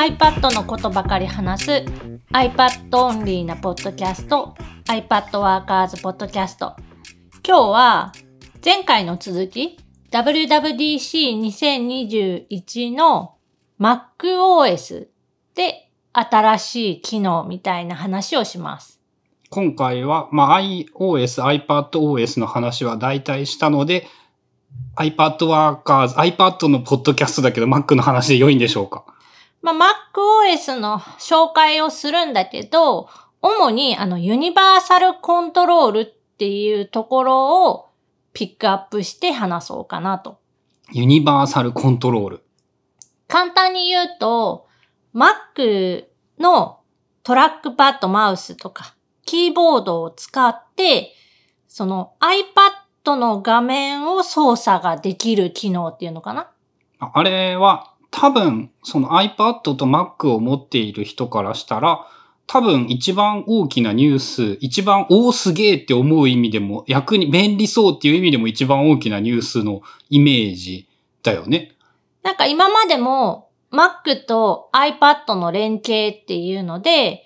iPad のことばかり話す iPad オンリーなポッドキャスト iPad Workers ポッドキャスト今日は前回の続き WWDC2021 の MacOS で新しい機能みたいな話をします。今回は、まあ、iOS、iPadOS の話は大体したので、iPad Workers、iPad のポッドキャストだけど Mac の話で良いんでしょうか？まあ、MacOS の紹介をするんだけど、主にあのユニバーサルコントロールっていうところをピックアップして話そうかなと。ユニバーサルコントロール。簡単に言うと、Mac のトラックパッド、マウスとか、キーボードを使って、その iPad の画面を操作ができる機能っていうのかなああれは多分、その iPad と Mac を持っている人からしたら、多分一番大きなニュース、一番多すげえって思う意味でも、役に便利そうっていう意味でも一番大きなニュースのイメージだよね。なんか今までも Mac と iPad の連携っていうので、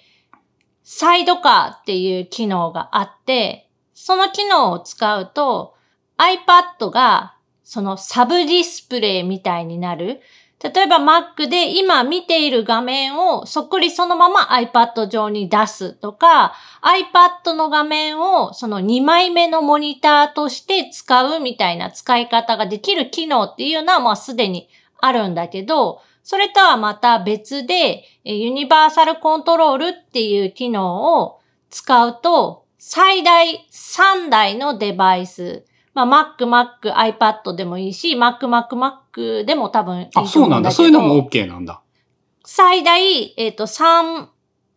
サイドカーっていう機能があって、その機能を使うと iPad がそのサブディスプレイみたいになる。例えば Mac で今見ている画面をそっくりそのまま iPad 上に出すとか、iPad の画面をその2枚目のモニターとして使うみたいな使い方ができる機能っていうのはまあすでにあるんだけど、それとはまた別で、ユニバーサルコントロールっていう機能を使うと、最大3台のデバイス、まあ、Mac、Mac、iPad でもいいし、Mac、Mac、Mac でも多分いいとあ、そうなんだ。そういうのもど、OK なんだ。最大、えっ、と、3、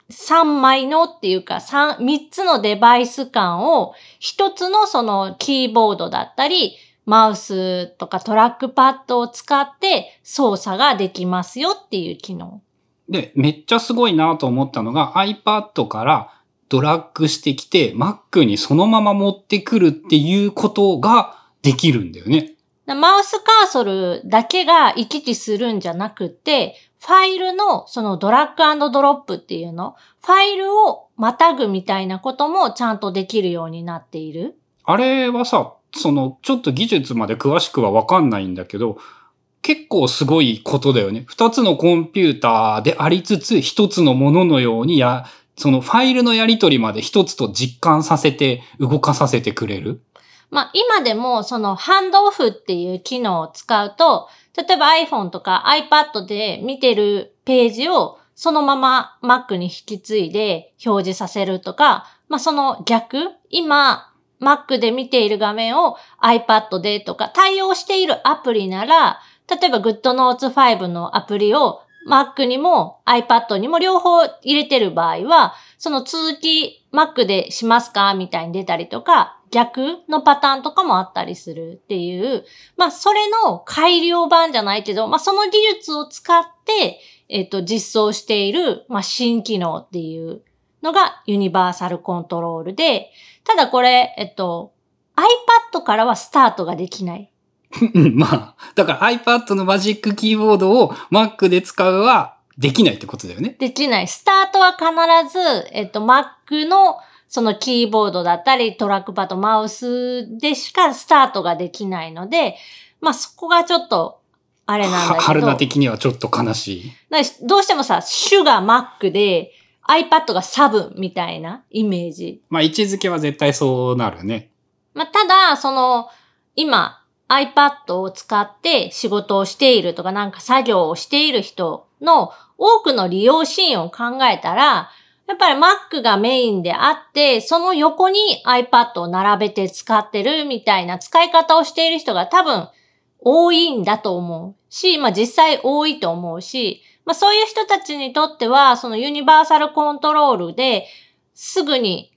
三枚のっていうか、三、三つのデバイス間を、一つのそのキーボードだったり、マウスとかトラックパッドを使って操作ができますよっていう機能。で、めっちゃすごいなと思ったのが iPad からドラッグしてきて Mac にそのまま持ってくるっていうことができるんだよね。なマウスカーソルだけが行き来するんじゃなくて、ファイルのそのドラッグドロップっていうの、ファイルをまたぐみたいなこともちゃんとできるようになっている。あれはさ、そのちょっと技術まで詳しくはわかんないんだけど、結構すごいことだよね。二つのコンピューターでありつつ一つのもののようにや、そのファイルのやり取りまで一つと実感させて動かさせてくれる？まあ今でもそのハンドオフっていう機能を使うと、例えば iPhone とか iPad で見てるページをそのまま Mac に引き継いで表示させるとか、まあその逆、今 Mac で見ている画面を iPad でとか対応しているアプリなら、例えば GoodNotes 5のアプリを Mac にも iPad にも両方入れてる場合は、その続き Mac でしますかみたいに出たりとか、逆のパターンとかもあったりするっていう、まあそれの改良版じゃないけど、まあその技術を使って、えっ、と、実装している、まあ新機能っていうのがユニバーサルコントロールで、ただこれ、えっと、iPad からはスタートができない。うんまあ、だから iPad のマジックキーボードを Mac で使うはできないってことだよね。できない。スタートは必ず、えっと、Mac のそのキーボードだったり、トラックパッド、マウスでしかスタートができないので、まあそこがちょっと、あれなんだけど。は春菜的にはちょっと悲しい。どうしてもさ、主が Mac で、iPad がサブみたいなイメージ。まあ位置づけは絶対そうなるね。まあ、ただ、その、今、iPad を使って仕事をしているとか、なんか作業をしている人の多くの利用シーンを考えたら、やっぱり Mac がメインであって、その横に iPad を並べて使ってるみたいな使い方をしている人が多分多いんだと思うし、まあ実際多いと思うし、まあそういう人たちにとっては、そのユニバーサルコントロールですぐに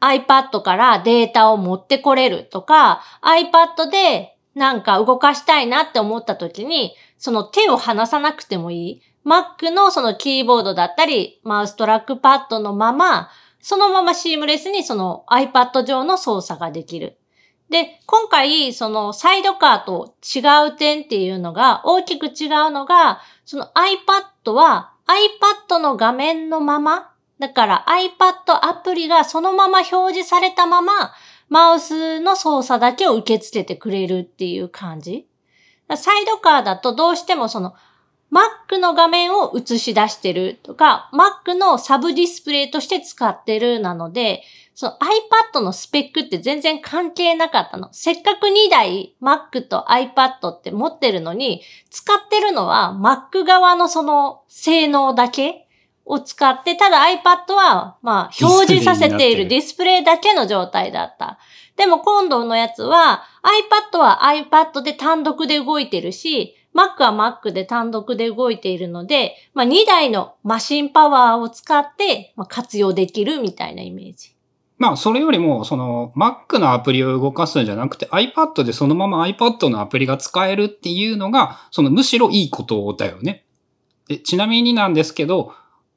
iPad からデータを持ってこれるとか、iPad でなんか動かしたいなって思った時に、その手を離さなくてもいい。Mac のそのキーボードだったり、マウストラックパッドのまま、そのままシームレスにその iPad 上の操作ができる。で、今回、そのサイドカーと違う点っていうのが、大きく違うのが、その iPad は iPad の画面のまま、だから iPad アプリがそのまま表示されたまま、マウスの操作だけを受け付けてくれるっていう感じ。サイドカーだとどうしてもその Mac の画面を映し出してるとか、Mac のサブディスプレイとして使ってるなので、その iPad のスペックって全然関係なかったの。せっかく2台 Mac と iPad って持ってるのに、使ってるのは Mac 側のその性能だけを使って、ただ iPad は、まあ、表示させているディスプレイだけの状態だった。でも今度のやつは iPad は iPad で単独で動いてるし、Mac は Mac で単独で動いているので、まあ、2台のマシンパワーを使って、まあ、活用できるみたいなイメージ。まあ、それよりも、その、Mac のアプリを動かすんじゃなくて、iPad でそのまま iPad のアプリが使えるっていうのが、その、むしろいいことだよね。でちなみになんですけど、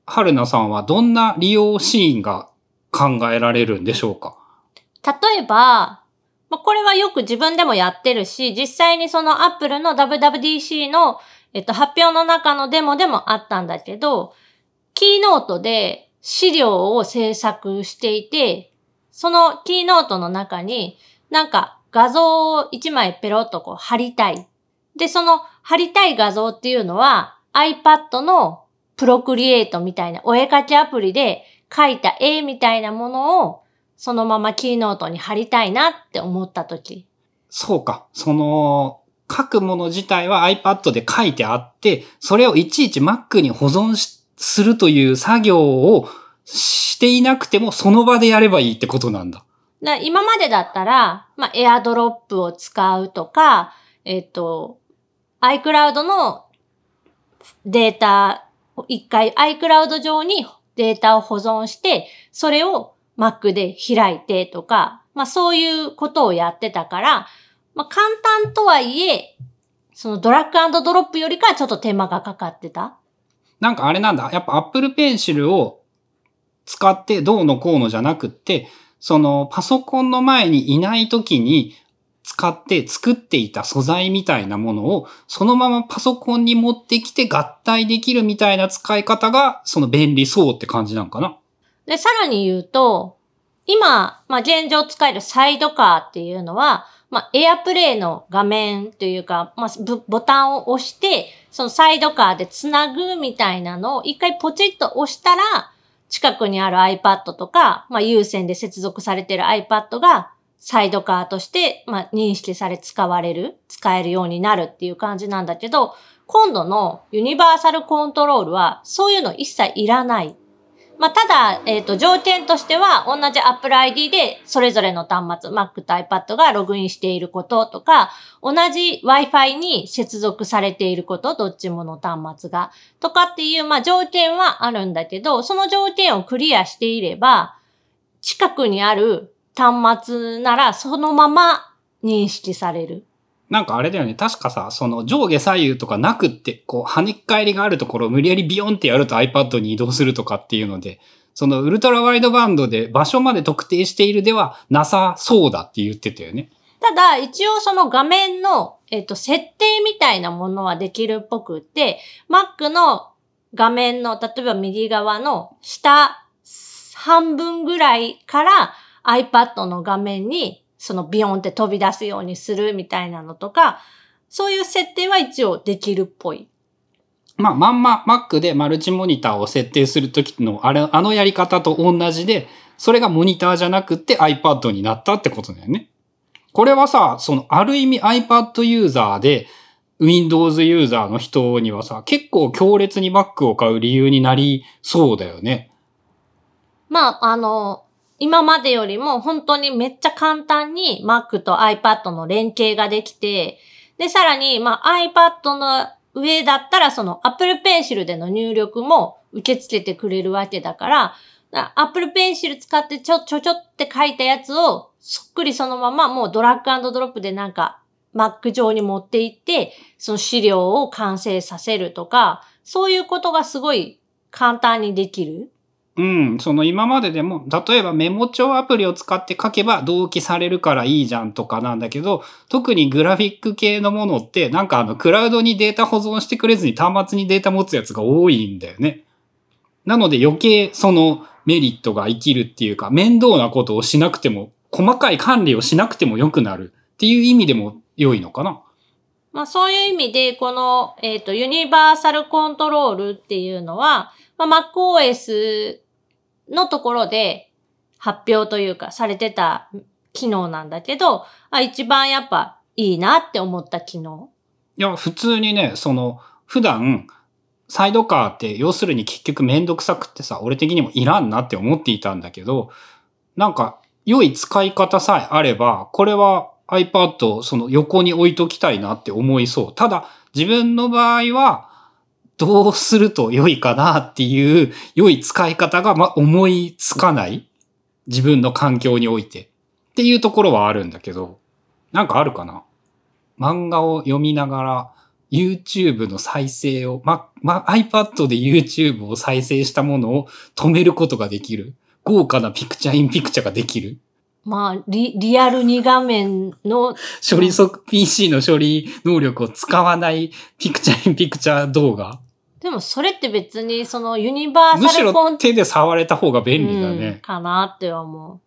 春菜さんはどんな利用シーンが考えられるんでしょうか？例えば、まあ、これはよく自分でもやってるし、実際にその Apple の WWDC の、えっと、発表の中のデモでもあったんだけど、キーノートで資料を制作していて、そのキーノートの中になんか画像を1枚ペロッとこう貼りたい。で、その貼りたい画像っていうのは iPad のプロクリエイトみたいなお絵描きアプリで描いた絵みたいなものをそのままキーノートに貼りたいなって思った時。そうか。その、書くもの自体は iPad で書いてあって、それをいちいち Mac に保存するという作業をしていなくてもその場でやればいいってことなんだ。だ今までだったら、まあ、エアドロップを使うとか、えっ、と、iCloud のデータを一回 iCloud 上にデータを保存して、それを Mac で開いてとか、まあそういうことをやってたから、まあ簡単とはいえ、そのドラッグドロップよりかはちょっと手間がかかってた。なんかあれなんだ。やっぱ Apple Pencil を使ってどうのこうのじゃなくって、そのパソコンの前にいない時に使って作っていた素材みたいなものをそのままパソコンに持ってきて合体できるみたいな使い方がその便利そうって感じなんかな？で、さらに言うと、今、まあ、現状使えるサイドカーっていうのは、まあ、エアプレイの画面というか、まあ、ボタンを押して、そのサイドカーでつなぐみたいなのを一回ポチッと押したら、近くにある iPad とか、まあ、有線で接続されてる iPad がサイドカーとして、まあ、認識され使われる、使えるようになるっていう感じなんだけど、今度のユニバーサルコントロールはそういうの一切いらない。まあ、ただ、えっ、ー、と、条件としては、同じ Apple ID で、それぞれの端末、Mac と iPad がログインしていることとか、同じ Wi-Fi に接続されていること、どっちもの端末が、とかっていう、まあ、条件はあるんだけど、その条件をクリアしていれば、近くにある端末なら、そのまま認識される。なんかあれだよね。確かさ、その上下左右とかなくって、こう、跳ね返りがあるところを無理やりビヨンってやると iPad に移動するとかっていうので、そのウルトラワイドバンドで場所まで特定しているではなさそうだって言ってたよね。ただ、一応その画面の、えっ、と、設定みたいなものはできるっぽくって、Mac の画面の、例えば右側の下半分ぐらいから iPad の画面にそのビヨンって飛び出すようにするみたいなのとか、そういう設定は一応できるっぽい。まあ、まんま Mac でマルチモニターを設定するときのあれ、あのやり方と同じで、それがモニターじゃなくて iPad になったってことだよね。これはさ、そのある意味 iPad ユーザーで Windows ユーザーの人にはさ、結構強烈に Mac を買う理由になりそうだよね。まあ、あの、今までよりも本当にめっちゃ簡単に Mac と iPad の連携ができて、で、さらに、まあ、iPad の上だったらその Apple Pencil での入力も受け付けてくれるわけだから、Apple Pencil 使ってちょ、ちょちょって書いたやつをそっくりそのままもうドラッグドロップでなんか Mac 上に持っていって、その資料を完成させるとか、そういうことがすごい簡単にできる。うん、その今まででも、例えばメモ帳アプリを使って書けば同期されるからいいじゃんとかなんだけど、特にグラフィック系のものって、なんかあの、クラウドにデータ保存してくれずに端末にデータ持つやつが多いんだよね。なので余計そのメリットが生きるっていうか、面倒なことをしなくても、細かい管理をしなくても良くなるっていう意味でも良いのかな。まあそういう意味で、この、えっ、と、ユニバーサルコントロールっていうのは、まあ、MacOS のところで発表というかされてた機能なんだけど、あ一番やっぱいいなって思った機能。いや、普通にね、その、普段、サイドカーって要するに結局めんどくさくってさ、俺的にもいらんなって思っていたんだけど、なんか良い使い方さえあれば、これは iPad をその横に置いときたいなって思いそう。ただ自分の場合はどうすると良いかなっていう良い使い方がま思いつかない。自分の環境において。っていうところはあるんだけど、なんかあるかな漫画を読みながら YouTube の再生を、ま、ま、iPad で YouTube を再生したものを止めることができる。豪華なピクチャーインピクチャーができる。まあ、リリアル2画面の、処理速、PC の処理能力を使わないピクチャーインピクチャー動画。でもそれって別にそのユニバーむしサルコンろ手で触れた方が便利だうんね。かなって思う。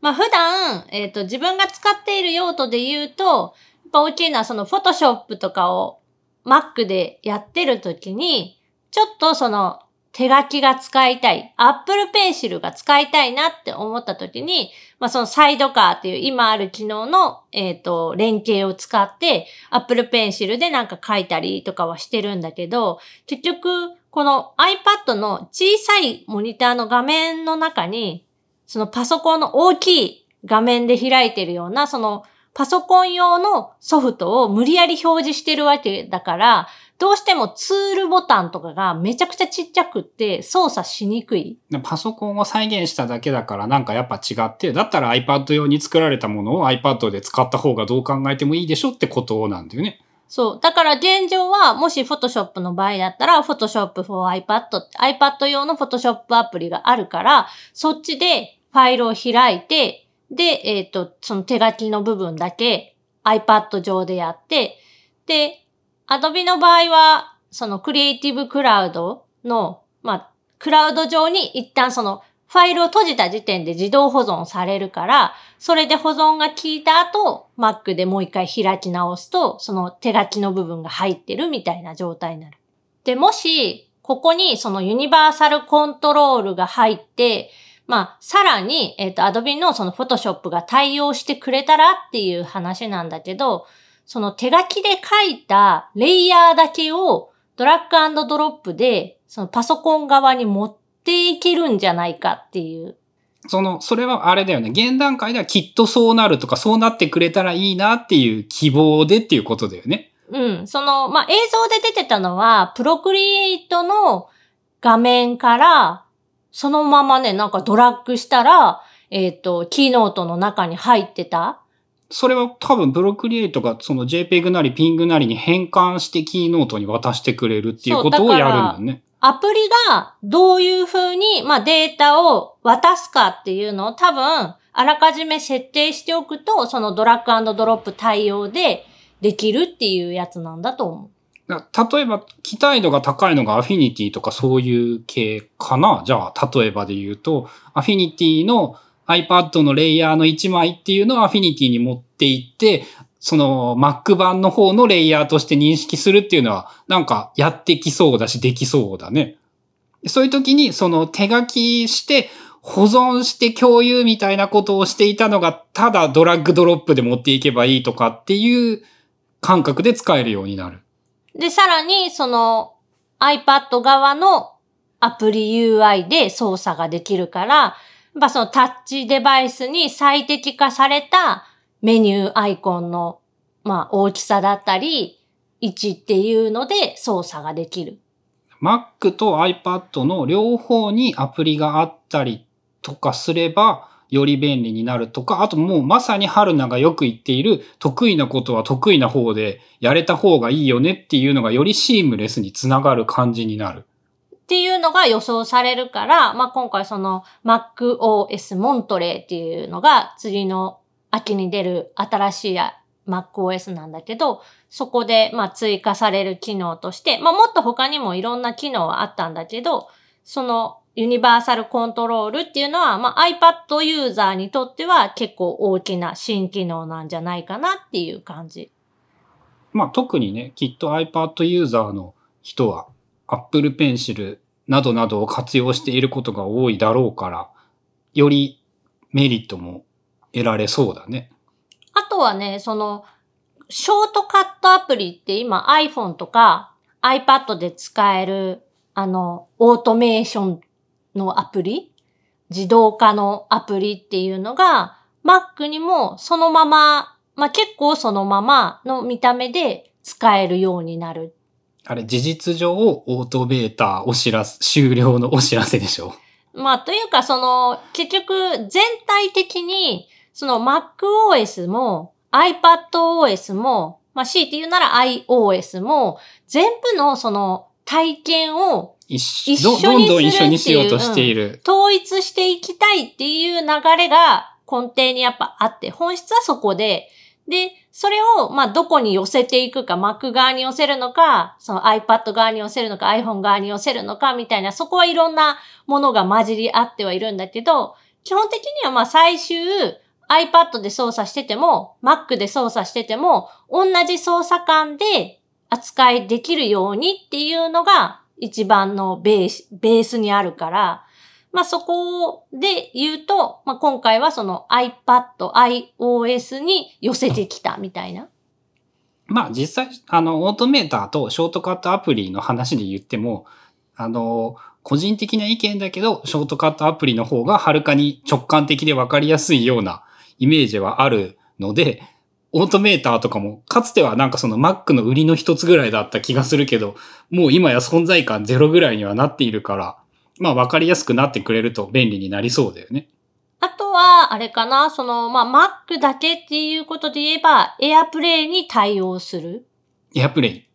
まあ普段、えっ、と、自分が使っている用途で言うと、やっぱ大きいのはその Photoshop とかを Mac でやってる時に、ちょっとその手書きが使いたい、Apple Pencil が使いたいなって思った時に、まあそのサイドカーっていう今ある機能の、えっ、と、連携を使って、Apple Pencil でなんか書いたりとかはしてるんだけど、結局、この iPad の小さいモニターの画面の中に、そのパソコンの大きい画面で開いてるような、そのパソコン用のソフトを無理やり表示してるわけだから、どうしてもツールボタンとかがめちゃくちゃちっちゃくって操作しにくい。パソコンを再現しただけだからなんかやっぱ違って、だったら iPad 用に作られたものを iPad で使った方がどう考えてもいいでしょってことなんだよね。そう。だから現状は、もし Photoshop の場合だったら、Photoshop for iPad、iPad 用の Photoshop アプリがあるから、そっちでファイルを開いて、で、えっ、と、その手書きの部分だけ iPad 上でやって、で、Adobe の場合は、その Creative Cloud の、まあ、クラウド上に一旦そのファイルを閉じた時点で自動保存されるから、それで保存が効いた後、Mac でもう一回開き直すと、その手書きの部分が入ってるみたいな状態になる。で、もし、ここにそのユニバーサルコントロールが入って、まあ、さらに、えっ、と、Adobe のその Photoshop が対応してくれたらっていう話なんだけど、その手書きで書いたレイヤーだけをドラッグドロップで、そのパソコン側に持っていけるんじゃないかっていう。その、それはあれだよね。現段階ではきっとそうなるとか、そうなってくれたらいいなっていう希望でっていうことだよね。うん。その、まあ、映像で出てたのは、プロクリエイトの画面から、そのままね、なんかドラッグしたら、えっ、と、キーノートの中に入ってた。それは多分プロクリエイトがその JPEG なり PING なりに変換してキーノートに渡してくれるっていうことをやるんだね。アプリがどういう風に、まあ、データを渡すかっていうのを多分、あらかじめ設定しておくと、そのドラッグドロップ対応でできるっていうやつなんだと思う。だ例えば、期待度が高いのがアフィニティとかそういう系かな？じゃあ、例えばで言うと、アフィニティの iPad のレイヤーの1枚っていうのをアフィニティに持っていって、その Mac 版の方のレイヤーとして認識するっていうのは、なんかやってきそうだし、できそうだね。そういう時に、その手書きして、保存して共有みたいなことをしていたのが、ただドラッグドロップで持っていけばいいとかっていう感覚で使えるようになる。で、さらに、その iPad 側のアプリ UI で操作ができるから、やっぱそのタッチデバイスに最適化されたメニューアイコンの、まあ、大きさだったり、位置っていうので操作ができる。Mac と iPad の両方にアプリがあったりとかすれば、より便利になるとか、あともうまさに春菜がよく言っている得意なことは得意な方でやれた方がいいよねっていうのがよりシームレスにつながる感じになる。っていうのが予想されるから、まあ、今回その MacOS モントレーっていうのが次の秋に出る新しい MacOS なんだけど、そこでま追加される機能として、まあ、もっと他にもいろんな機能はあったんだけど、そのユニバーサルコントロールっていうのは、まあ、iPad ユーザーにとっては結構大きな新機能なんじゃないかなっていう感じ。まあ、特にね、きっと iPad ユーザーの人は Apple Pencil などなどを活用していることが多いだろうから、よりメリットも得られそうだね。あとはね、その、ショートカットアプリって今 iPhone とか iPad で使える、あの、オートメーションのアプリ自動化のアプリっていうのが Mac にもそのまま、まあ、結構そのままの見た目で使えるようになるあれ、事実上、オートベータお知らせ、終了のお知らせでしょ？まあ、というか、その、結局、全体的に、その MacOS も iPadOS も、まあ、強いて言うなら iOS も、全部のその体験を一緒どんどん一緒にしようとしている、うん。統一していきたいっていう流れが根底にやっぱあって、本質はそこで、で、それを、まあ、どこに寄せていくか、Mac 側に寄せるのか、その iPad 側に寄せるのか、iPhone 側に寄せるのか、みたいな、そこはいろんなものが混じり合ってはいるんだけど、基本的にはまあ最終、iPad で操作してても、Mac で操作してても、同じ操作感で扱いできるようにっていうのが一番のベース、ベースにあるから、まあそこで言うと、まあ今回はその iPad、iOS に寄せてきたみたいな。まあ実際、あの、オートメーターとショートカットアプリの話で言っても、あの、個人的な意見だけど、ショートカットアプリの方がはるかに直感的でわかりやすいようなイメージはあるので、オートメーターとかも、かつてはなんかその Mac の売りの一つぐらいだった気がするけど、もう今や存在感ゼロぐらいにはなっているから、まあ分かりやすくなってくれると便利になりそうだよね。あとは、あれかな、その、まあ Mac だけっていうことで言えば、AirPlay に対応する。AirPlay。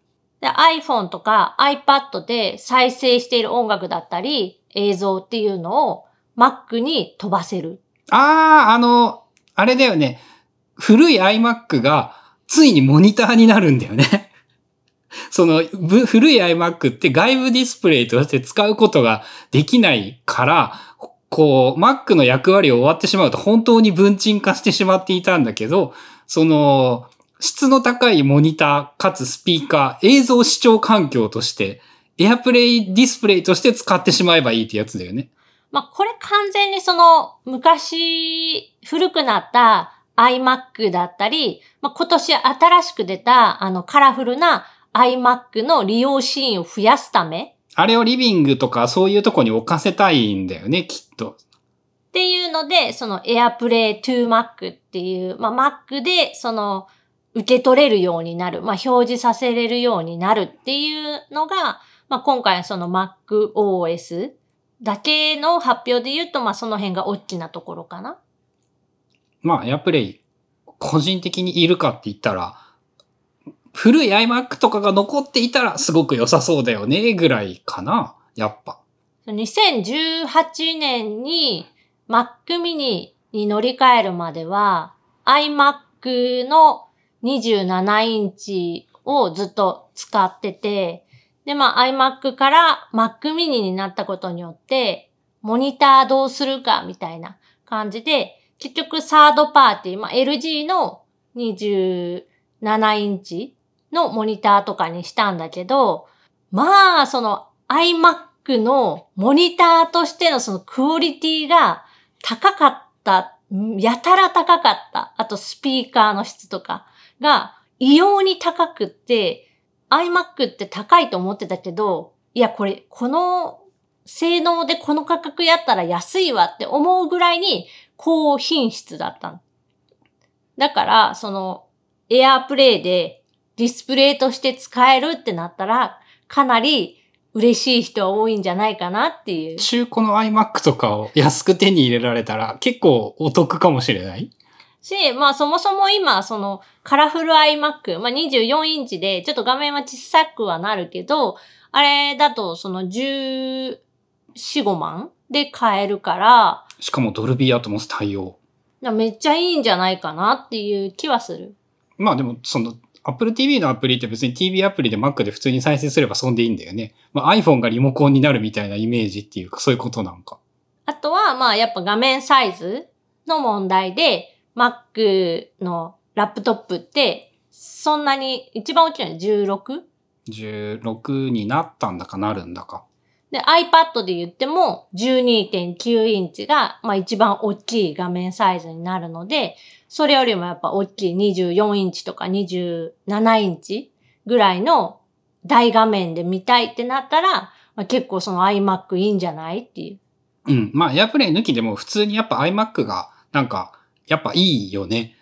で iPhone とか iPad で再生している音楽だったり、映像っていうのを Mac に飛ばせる。ああ、あの、あれだよね。古い iMac がついにモニターになるんだよね。その、古い iMac って外部ディスプレイとして使うことができないから、こう、Mac の役割を終わってしまうと本当に分鎮化してしまっていたんだけど、その、質の高いモニターかつスピーカー、映像視聴環境として、AirPlay ディスプレイとして使ってしまえばいいってやつだよね。まあ、これ完全にその、昔、古くなった iMac だったり、まあ、今年新しく出た、あの、カラフルな iMac の利用シーンを増やすため？あれをリビングとかそういうとこに置かせたいんだよね、きっと。っていうので、その AirPlay to Mac っていう、まあ、Mac でその受け取れるようになる、まあ、表示させれるようになるっていうのが、まあ、今回その MacOS だけの発表で言うと、まあ、その辺が大きなところかな。まあ、AirPlay、個人的にいるかって言ったら、古い iMac とかが残っていたらすごく良さそうだよね、ぐらいかな、やっぱ。2018年に Mac mini に乗り換えるまでは iMac の27インチをずっと使ってて、で、まあ iMac から Mac mini になったことによって、モニターどうするかみたいな感じで、結局サードパーティー、まあ LG の27インチのモニターとかにしたんだけど、まあ、その iMac のモニターとしてのそのクオリティが高かった、やたら高かった。あとスピーカーの質とかが異様に高くって、iMac って高いと思ってたけど、いや、これ、この性能でこの価格やったら安いわって思うぐらいに高品質だっただから、その、AirPlay でディスプレイとして使えるってなったら、かなり嬉しい人は多いんじゃないかなっていう。中古の iMac とかを安く手に入れられたら結構お得かもしれない？し、まあそもそも今、そのカラフル iMac、まあ24インチで、ちょっと画面は小さくはなるけど、あれだとその14、5万で買えるから、しかもドルビーアトモス対応。めっちゃいいんじゃないかなっていう気はする。まあでも、その、Apple TV のアプリって別に TV アプリで Mac で普通に再生すればそんでいいんだよね。まあ iPhone がリモコンになるみたいなイメージっていうか、そういうことなんか。あとは、まあやっぱ画面サイズの問題で、Mac のラップトップって、そんなに、一番大きいのは 16? 16になったんだかなるんだか。で、iPad で言っても12.9インチが、まあ一番大きい画面サイズになるので、それよりもやっぱ大きい24インチとか27インチぐらいの大画面で見たいってなったら、まあ、結構その iMac いいんじゃないっていう。うん。まあ、エアプレイ抜きでも普通にやっぱ iMac が、なんか、やっぱいいよね。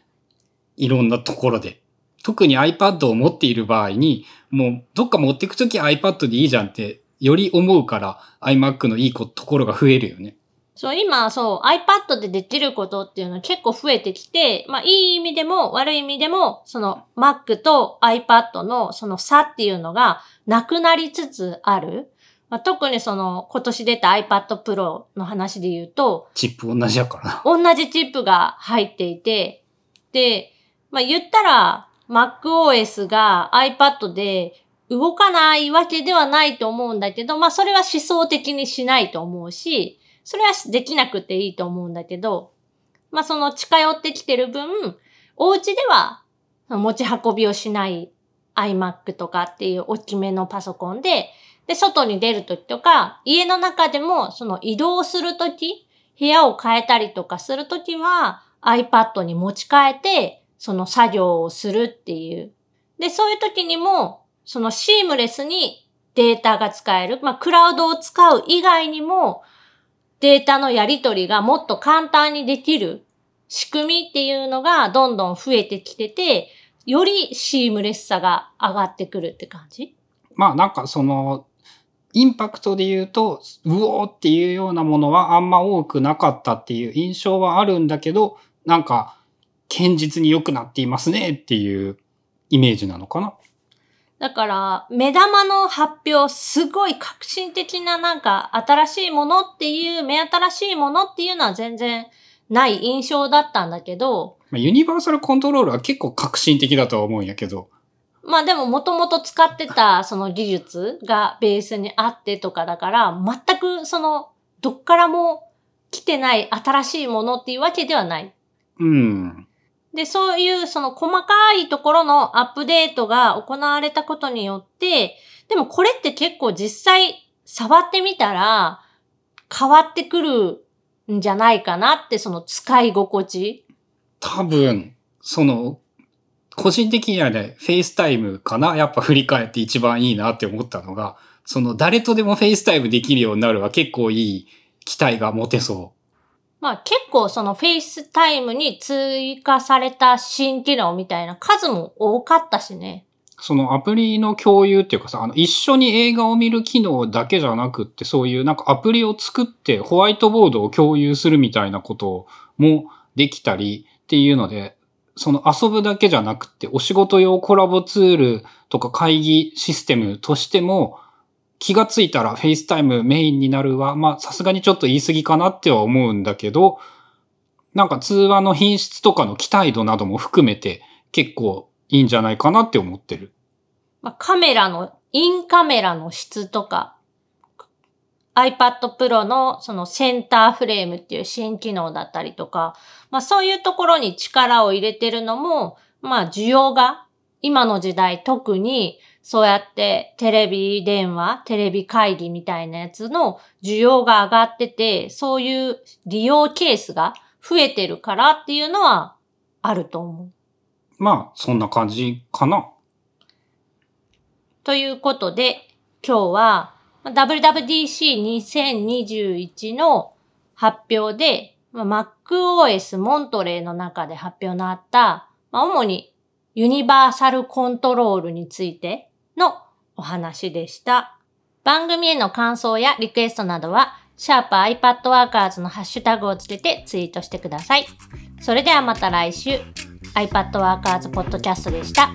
いろんなところで。特に iPad を持っている場合に、もうどっか持っていくとき iPad でいいじゃんって、より思うから iMac のいいこところが増えるよね。そう、今、そう、iPad でできることっていうのは結構増えてきて、まあ、いい意味でも悪い意味でも、その Mac と iPad のその差っていうのがなくなりつつある。まあ、特にその今年出た iPad Pro の話で言うと、チップ同じやからな。同じチップが入っていて、で、まあ、言ったら MacOS が iPad で動かないわけではないと思うんだけど、まあ、それは思想的にしないと思うし、それはできなくていいと思うんだけど、まあ、その近寄ってきてる分、お家では持ち運びをしない iMac とかっていう大きめのパソコンで、で、外に出るときとか、家の中でもその移動するとき、部屋を変えたりとかするときは iPad に持ち替えて、その作業をするっていう。で、そういうときにも、そのシームレスにデータが使える。まあ、クラウドを使う以外にも、データのやり取りがもっと簡単にできる仕組みっていうのがどんどん増えてきてて、よりシームレスさが上がってくるって感じ？まあなんかその、インパクトで言うと、うおーっていうようなものはあんま多くなかったっていう印象はあるんだけど、なんか、堅実に良くなっていますねっていうイメージなのかな。だから、目玉の発表、すごい革新的ななんか新しいものっていう、目新しいものっていうのは全然ない印象だったんだけど、まあユニバーサルコントロールは結構革新的だとは思うんやけど、まあでももともと使ってたその技術がベースにあってとかだから、全くその、どっからも来てない新しいものっていうわけではない。うん。で、そういうその細かいところのアップデートが行われたことによって、でもこれって結構実際触ってみたら変わってくるんじゃないかなってその使い心地。多分、その、個人的にはね、 FaceTime かな？やっぱ振り返って一番いいなって思ったのが、その誰とでも FaceTime できるようになるは結構いい期待が持てそうまあ結構その FaceTime に追加された新機能みたいな数も多かったしね。そのアプリの共有っていうかさ、あの、一緒に映画を見る機能だけじゃなくって、そういうなんかアプリを作ってホワイトボードを共有するみたいなこともできたりっていうので、その遊ぶだけじゃなくって、お仕事用コラボツールとか会議システムとしても、気がついたら FaceTime メインになるは、まあさすがにちょっと言い過ぎかなっては思うんだけど、なんか通話の品質とかの期待度なども含めて結構いいんじゃないかなって思ってる。まあカメラの、インカメラの質とか、iPad Pro のそのセンターフレームっていう新機能だったりとか、まあそういうところに力を入れてるのも、まあ需要が今の時代特にそうやってテレビ電話、テレビ会議みたいなやつの需要が上がってて、そういう利用ケースが増えてるからっていうのはあると思う。まあそんな感じかな。ということで、今日はまあ WWDC2021 の発表で、まあ MacOS モントレーの中で発表のあった、まあ主にユニバーサルコントロールについてのお話でした。番組への感想やリクエストなどは、シャープ i p a d w o r k e r s のハッシュタグをつけてツイートしてください。それではまた来週、iPadWorkers Podcast でした。